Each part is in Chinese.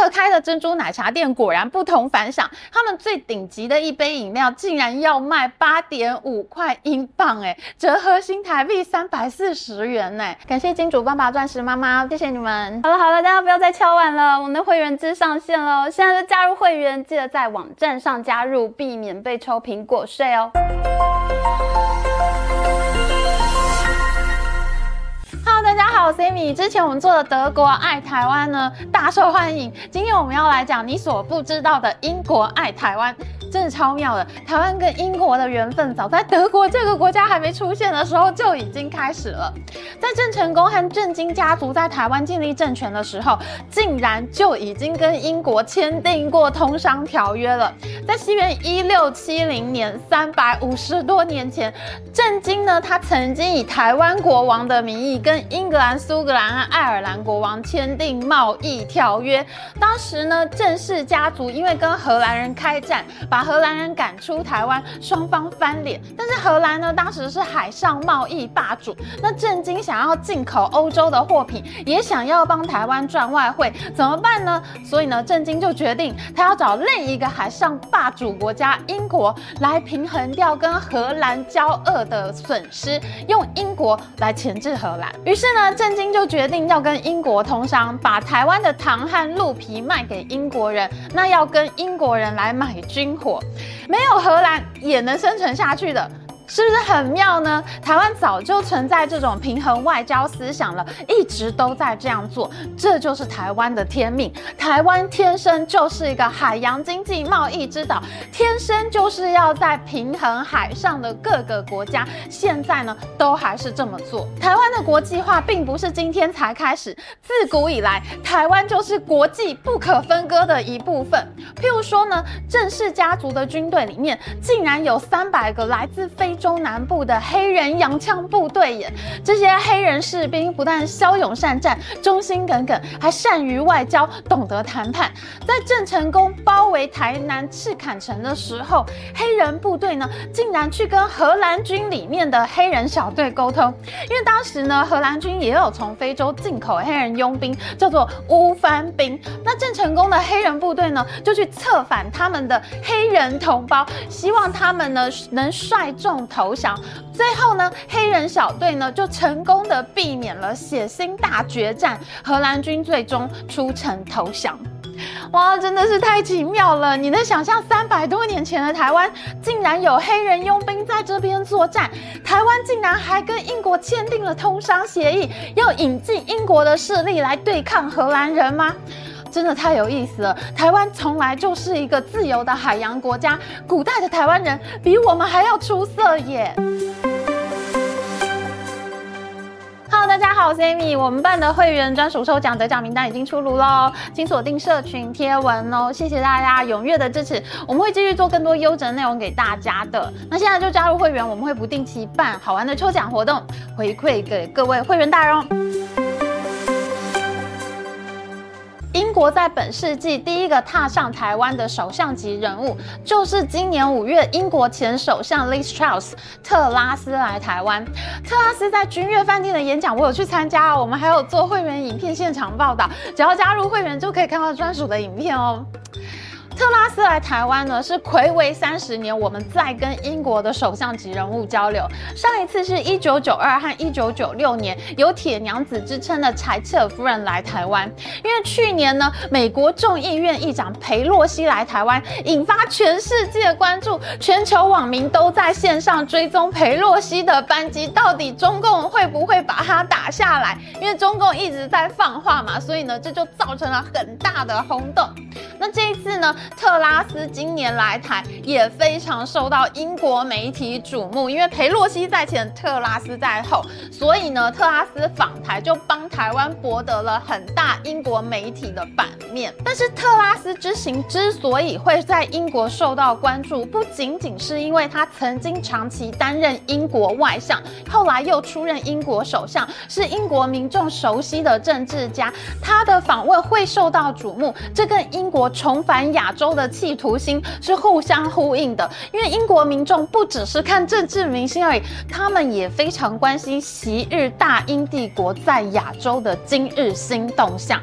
特开的珍珠奶茶店果然不同凡响，他们最顶级的一杯饮料竟然要卖八点五块英镑，哎，折合新台币三百四十元呢。感谢金主爸爸、钻石妈妈，谢谢你们。好了好了，大家不要再敲碗了，我们的会员制上线了，现在就加入会员，记得在网站上加入，避免被抽苹果税哦。好，，Sammy。之前我们做的德国爱台湾呢，大受欢迎。今天我们要来讲你所不知道的英国爱台湾。真的超妙的，台湾跟英国的缘分早在德国这个国家还没出现的时候就已经开始了。在郑成功和郑经家族在台湾建立政权的时候，竟然就已经跟英国签订过通商条约了。在西元一六七零年，三百五十多年前，郑经呢，他曾经以台湾国王的名义跟英格兰、苏格兰和爱尔兰国王签订贸易条约。当时呢，郑氏家族因为跟荷兰人开战，把荷兰人赶出台湾，双方翻脸。但是荷兰呢，当时是海上贸易霸主。那郑经想要进口欧洲的货品，也想要帮台湾赚外汇，怎么办呢？所以呢，郑经就决定他要找另一个海上霸主国家英国来平衡掉跟荷兰交恶的损失，用英国来钳制荷兰。于是呢，郑经就决定要跟英国通商，把台湾的糖和鹿皮卖给英国人，那要跟英国人来买军火。没有荷兰也能生存下去的。是不是很妙呢？台湾早就存在这种平衡外交思想了，一直都在这样做，这就是台湾的天命。台湾天生就是一个海洋经济贸易之岛，天生就是要在平衡海上的各个国家。现在呢，都还是这么做。台湾的国际化并不是今天才开始，自古以来，台湾就是国际不可分割的一部分。譬如说呢，郑氏家族的军队里面，竟然有三百个来自非中南部的黑人洋枪部队耶，这些黑人士兵不但骁勇善战、忠心耿耿，还善于外交，懂得谈判。在郑成功包围台南赤坎城的时候，黑人部队呢，竟然去跟荷兰军里面的黑人小队沟通，因为当时呢，荷兰军也有从非洲进口黑人佣兵，叫做乌番兵。那郑成功的黑人部队呢，就去策反他们的黑人同胞，希望他们呢能率众。投降，最后呢，黑人小队呢就成功的避免了血腥大决战，荷兰军最终出城投降。哇，真的是太奇妙了！你能想象三百多年前的台湾，竟然有黑人佣兵在这边作战，台湾竟然还跟英国签订了通商协议，要引进英国的势力来对抗荷兰人吗？真的太有意思了！台湾从来就是一个自由的海洋国家，古代的台湾人比我们还要出色耶！Hello，大家好，我是 Amy，我们办的会员专属抽奖得奖名单已经出炉喽，请锁定社群贴文哦！谢谢大家踊跃的支持，我们会继续做更多优质内容给大家的。那现在就加入会员，我们会不定期办好玩的抽奖活动，回馈给各位会员大人英国在本世纪第一个踏上台湾的首相级人物，就是今年五月英国前首相 Liz Truss 特拉斯来台湾。特拉斯在君悦饭店的演讲，我有去参加哦。我们还有做会员影片现场报道，只要加入会员就可以看到专属的影片哦。特拉斯来台湾呢，是睽违三十年，我们再跟英国的首相级人物交流。上一次是一九九二和一九九六年，有铁娘子之称的柴切尔夫人来台湾。因为去年呢，美国众议院议长裴洛西来台湾，引发全世界关注，全球网民都在线上追踪裴洛西的班机，到底中共会不会把它打下来？因为中共一直在放话嘛，所以呢，这就造成了很大的轰动。那这一次呢，特拉斯今年来台也非常受到英国媒体瞩目，因为裴洛西在前，特拉斯在后，所以呢，特拉斯访台就帮台湾博得了很大英国媒体的版面。但是特拉斯之行之所以会在英国受到关注，不仅仅是因为他曾经长期担任英国外相，后来又出任英国首相，是英国民众熟悉的政治家，他的访问会受到瞩目，这跟英国重返亚洲的企图心是互相呼应的，因为英国民众不只是看政治明星而已，他们也非常关心昔日大英帝国在亚洲的今日新动向。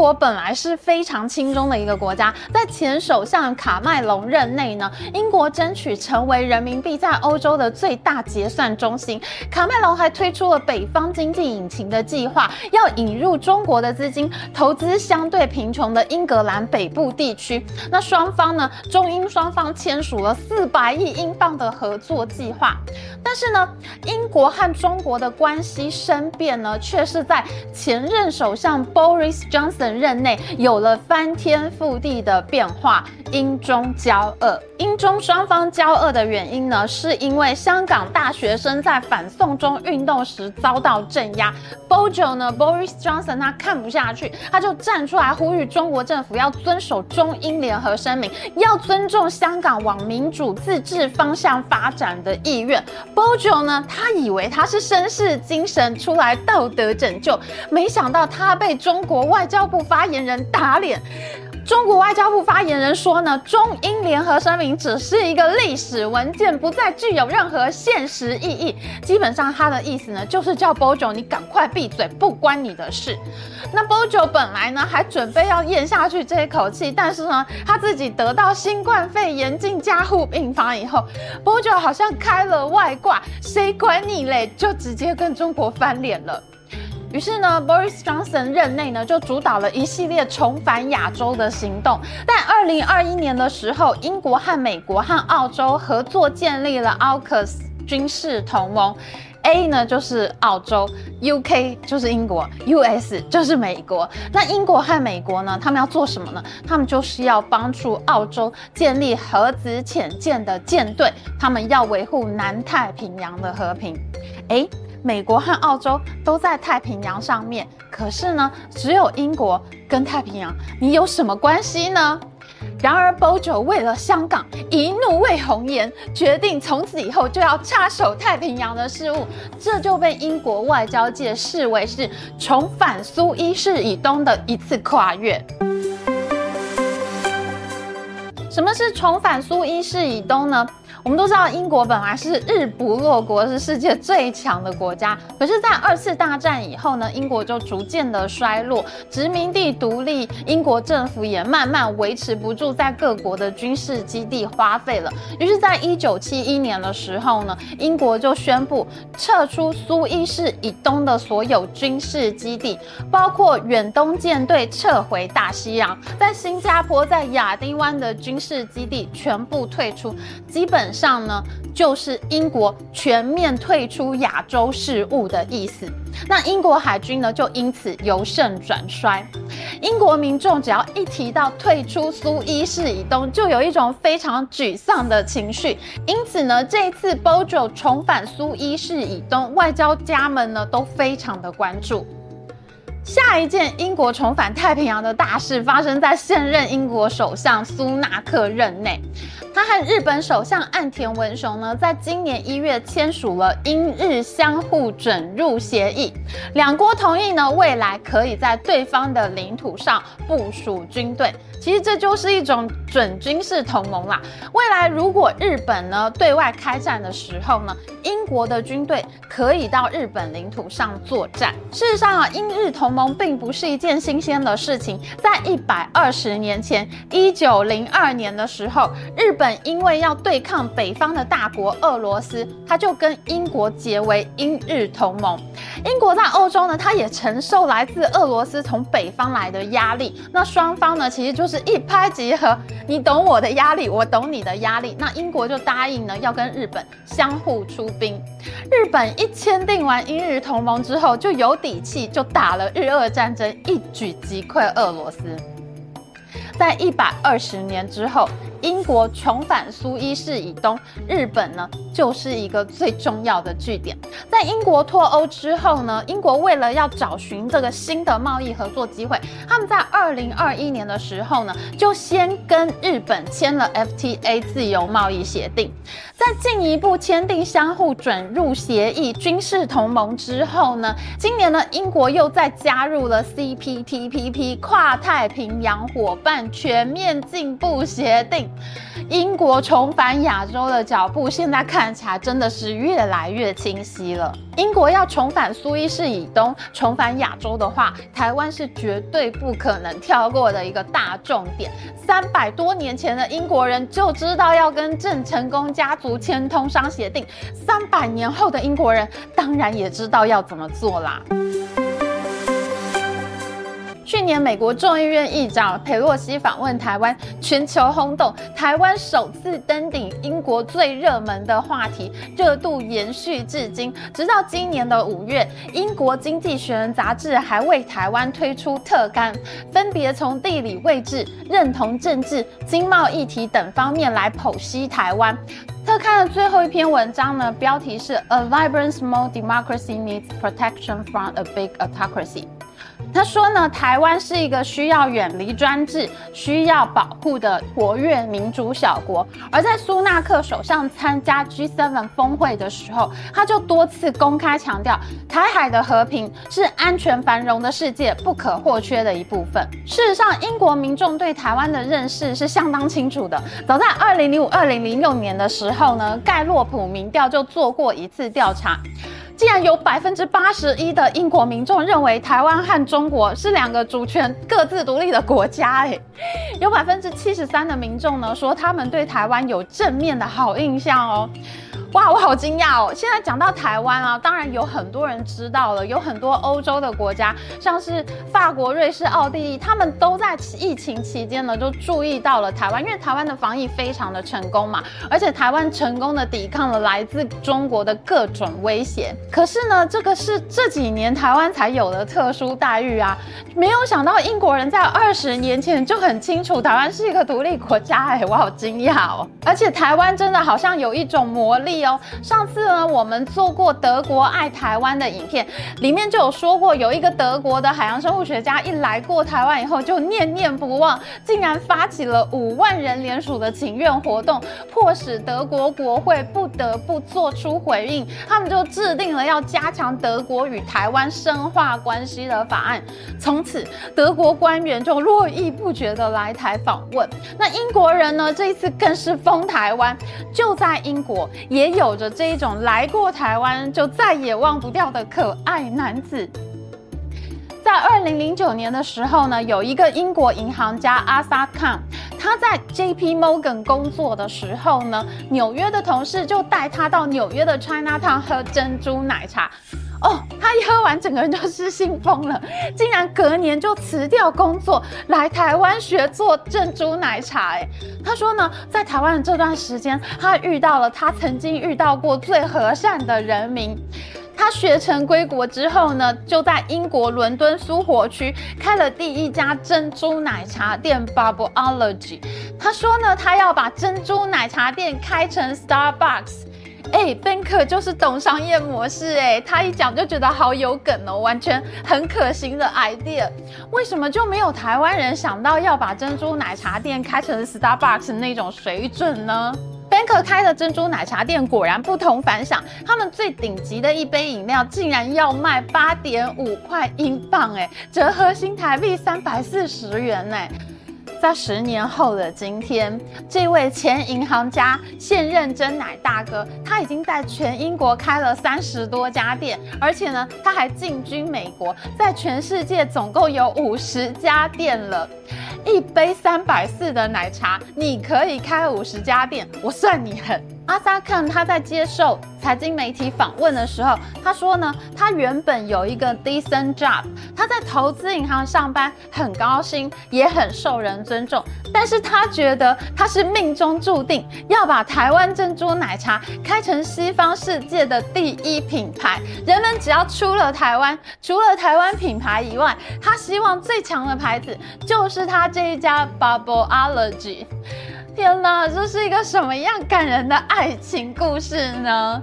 国本来是非常亲中的一个国家，在前首相卡麦隆任内呢，英国争取成为人民币在欧洲的最大结算中心。卡麦隆还推出了北方经济引擎的计划，要引入中国的资金投资相对贫穷的英格兰北部地区。那双方呢，中英双方签署了四百亿英镑的合作计划。但是呢，英国和中国的关系生变呢，却是在前任首相 Boris Johnson 任内有了翻天覆地的变化，英中交恶。英中双方交恶的原因呢，是因为香港大学生在反送中运动时遭到镇压，Bojo 呢，Boris Johnson 他看不下去，他就站出来呼吁中国政府要遵守中英联合声明，要尊重香港往民主自治方向发展的意愿。Bojo 呢，他以为他是绅士精神出来道德拯救，没想到他被中国外交部发言人打脸。中国外交部发言人说呢，中英联合声明只是一个历史文件，不再具有任何现实意义。基本上他的意思呢，就是叫 Bojo 你赶快闭嘴，不关你的事。那 Bojo 本来呢还准备要咽下去这一口气，但是呢他自己得到新冠肺炎进加护病房以后，Bojo 好像开了外挂，谁管你嘞，就直接跟中国翻脸了。于是呢，Boris Johnson 任内呢就主导了一系列重返亚洲的行动。在二零二一年的时候，英国和美国和澳洲合作建立了 AUKUS 军事同盟。A 呢就是澳洲，UK 就是英国，US 就是美国。那英国和美国呢，他们要做什么呢？他们就是要帮助澳洲建立核子潜舰的舰队，他们要维护南太平洋的和平。诶美国和澳洲都在太平洋上面，可是呢，只有英国跟太平洋，你有什么关系呢？然而，Bojo 为了香港，一怒为红颜，决定从此以后就要插手太平洋的事务，这就被英国外交界视为是重返苏伊士以东的一次跨越。什么是重返苏伊士以东呢？我们都知道，英国本来是日不落国，是世界最强的国家。可是，在二次大战以后呢，英国就逐渐的衰落，殖民地独立，英国政府也慢慢维持不住在各国的军事基地花费了。于是，在一九七一年的时候呢，英国就宣布撤出苏伊士以东的所有军事基地，包括远东舰队撤回大西洋，在新加坡、在亚丁湾的军事基地全部退出，基本。上呢，就是英国全面退出亚洲事务的意思。那英国海军呢，就因此由盛转衰。英国民众只要一提到退出苏伊士以东，就有一种非常沮丧的情绪。因此呢，这一次 Bojo 重返苏伊士以东，外交家们呢都非常的关注。下一件英国重返太平洋的大事发生在现任英国首相苏纳克任内。他和日本首相岸田文雄呢，在今年一月签署了英日相互准入协议，两国同意呢，未来可以在对方的领土上部署军队。其实这就是一种准军事同盟啦。未来如果日本呢对外开战的时候呢，英国的军队可以到日本领土上作战。事实上啊，英日同盟并不是一件新鲜的事情。在一百二十年前，一九零二年的时候，日本因为要对抗北方的大国俄罗斯，他就跟英国结为英日同盟。英国在欧洲呢，他也承受来自俄罗斯从北方来的压力。那双方呢，其实就是一拍即合，你懂我的压力，我懂你的压力。那英国就答应呢，要跟日本相互出兵。日本一签订完英日同盟之后，就有底气，就打了日俄战争，一举击溃俄罗斯。在一百二十年之后，英国重返苏伊士以东，日本呢就是一个最重要的据点。在英国脱欧之后呢，英国为了要找寻这个新的贸易合作机会，他们在二零二一年的时候呢，就先跟日本签了 FTA 自由贸易协定。在进一步签订相互准入协议、军事同盟之后呢，今年呢，英国又再加入了 CPTPP 跨太平洋伙伴全面进步协定。英国重返亚洲的脚步，现在看起来真的是越来越清晰了。英国要重返苏伊士以东，重返亚洲的话，台湾是绝对不可能跳过的一个大重点。三百多年前的英国人就知道要跟郑成功家族签通商协定，三百年后的英国人当然也知道要怎么做啦。去年，美国众议院议长佩洛西访问台湾，全球轰动。台湾首次登顶英国最热门的话题，热度延续至今。直到今年的五月，英国《经济学人》杂志还为台湾推出特刊，分别从地理位置、认同政治、经贸议题等方面来剖析台湾。特刊的最后一篇文章呢，标题是 “A vibrant small democracy needs protection from a big autocracy”。他说呢，台湾是一个需要远离专制、需要保护的活跃民主小国。而在苏纳克首相参加 G7 峰会的时候，他就多次公开强调，台海的和平是安全繁荣的世界不可或缺的一部分。事实上，英国民众对台湾的认识是相当清楚的。早在2005、2006年的时候呢，盖洛普民调就做过一次调查。竟然有百分之八十一的英国民众认为台湾和中国是两个主权各自独立的国家，诶，有百分之七十三的民众呢说他们对台湾有正面的好印象哦。哇，我好惊讶哦！现在讲到台湾啊，当然有很多人知道了，有很多欧洲的国家，像是法国、瑞士、奥地利，他们都在疫情期间呢就注意到了台湾，因为台湾的防疫非常的成功嘛，而且台湾成功的抵抗了来自中国的各种威胁。可是呢，这个是这几年台湾才有的特殊待遇啊！没有想到英国人在二十年前就很很清楚台湾是一个独立国家，哎，我好惊讶哦！而且台湾真的好像有一种魔力哦。上次呢，我们做过德国爱台湾的影片，里面就有说过，有一个德国的海洋生物学家一来过台湾以后，就念念不忘，竟然发起了五万人联署的请愿活动，迫使德国国会不得不做出回应。他们就制定了要加强德国与台湾深化关系的法案。从此，德国官员就络绎不绝的来台访问。那英国人呢，这一次更是封台湾，就在英国也。有着这一种来过台湾就再也忘不掉的可爱男子。在二零零九年的时候呢，有一个英国银行家阿萨康，他在 J.P. Morgan 工作的时候呢，纽约的同事就带他到纽约的 Chinatown 喝珍珠奶茶。哦，他一喝完，整个人就失心疯了，竟然隔年就辞掉工作，来台湾学做珍珠奶茶。哎，他说呢，在台湾的这段时间，他遇到了他曾经遇到过最和善的人民。他学成归国之后呢，就在英国伦敦苏活区开了第一家珍珠奶茶店 Bubbleology。他说呢，他要把珍珠奶茶店开成 Starbucks。哎，Banker 就是懂商业模式哎，他一讲就觉得好有梗哦，完全很可行的 idea。为什么就没有台湾人想到要把珍珠奶茶店开成 Starbucks 那种水准呢？Banker 开的珍珠奶茶店果然不同凡响，他们最顶级的一杯饮料竟然要卖八点五块英镑哎，折合新台币三百四十元哎。在十年后的今天，这位前银行家、现任真奶大哥，他已经在全英国开了三十多家店，而且呢，他还进军美国，在全世界总共有五十家店了。一杯三百四的奶茶，你可以开五十家店，我算你狠。阿萨康他在接受财经媒体访问的时候，他说呢，他原本有一个 decent job，他在投资银行上班，很高薪，也很受人尊重。但是他觉得他是命中注定要把台湾珍珠奶茶开成西方世界的第一品牌。人们只要出了台湾，除了台湾品牌以外，他希望最强的牌子就是他这一家 Bubbleology。天哪，这是一个什么样感人的爱情故事呢？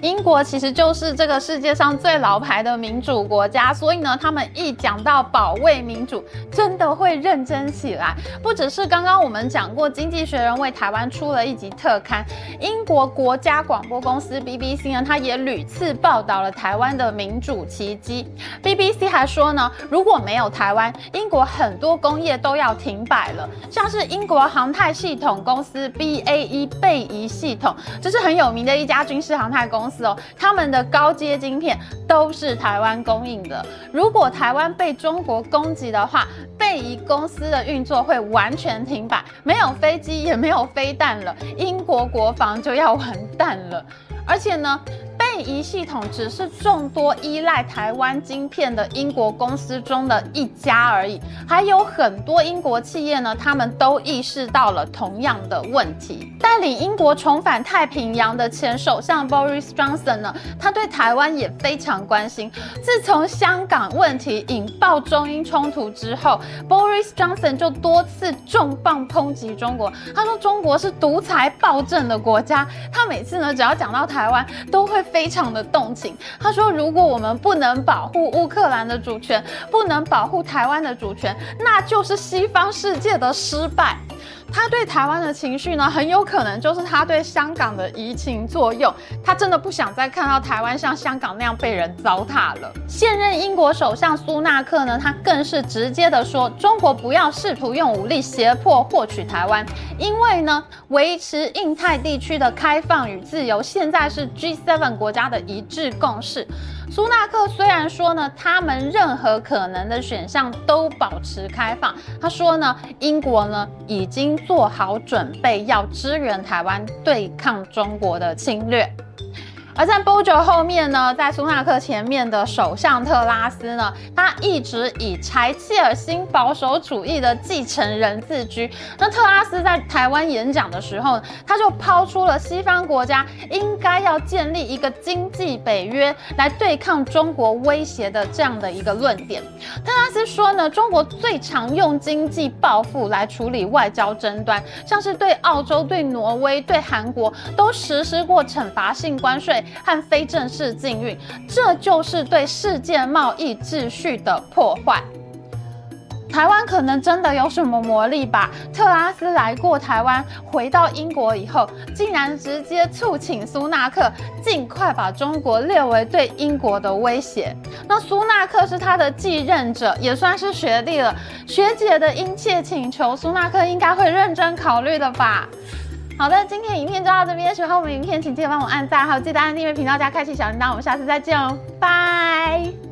英国其实就是这个世界上最老牌的民主国家，所以呢，他们一讲到保卫民主，真的会认真起来。不只是刚刚我们讲过，《经济学人》为台湾出了一集特刊，英国国家广播公司 BBC 呢，它也屡次报道了台湾的民主奇迹。BBC 还说呢，如果没有台湾，英国很多工业都要停摆了，像是英国航太系统公司 BAE 贝仪系统，这是很有名的一家军事航太公司哦，他们的高阶晶片都是台湾供应的。如果台湾被中国攻击的话，贝仪公司的运作会完全停摆，没有飞机也没有飞弹了，英国国防就要完蛋了。而且呢，贝仪系统只是众多依赖台湾晶片的英国公司中的一家而已，还有很多英国企业呢，他们都意识到了同样的问题。带领英国重返太平洋的前首相 Boris Johnson 呢，他对台湾也非常关心。自从香港问题引爆中英冲突之后，Boris Johnson 就多次重磅抨击中国。他说中国是独裁暴政的国家。他每次呢，只要讲到台湾，都会。非非常的动情，他说：“如果我们不能保护乌克兰的主权，不能保护台湾的主权，那就是西方世界的失败。”他对台湾的情绪呢，很有可能就是他对香港的移情作用。他真的不想再看到台湾像香港那样被人糟蹋了。现任英国首相苏纳克呢，他更是直接的说：“中国不要试图用武力胁迫获取台湾，因为呢，维持印太地区的开放与自由，现在是 G7 国家的一致共识。”苏纳克虽然说呢，他们任何可能的选项都保持开放。他说呢，英国呢已经做好准备要支援台湾对抗中国的侵略。而在 Bojo 后面呢，在苏纳克前面的首相特拉斯呢，他一直以柴契尔新保守主义的继承人自居。那特拉斯在台湾演讲的时候，他就抛出了西方国家应该要建立一个经济北约来对抗中国威胁的这样的一个论点。特拉斯说呢，中国最常用经济报复来处理外交争端，像是对澳洲、对挪威、对韩国都实施过惩罚性关税。和非正式禁运，这就是对世界贸易秩序的破坏。台湾可能真的有什么魔力吧？特拉斯来过台湾，回到英国以后，竟然直接促请苏纳克尽快把中国列为对英国的威胁。那苏纳克是他的继任者，也算是学弟了。学姐的殷切请求，苏纳克应该会认真考虑的吧？好的，今天影片就到这边。喜欢我们影片，请记得帮我按赞，还有记得按订阅频道加开启小铃铛。我们下次再见哦，拜。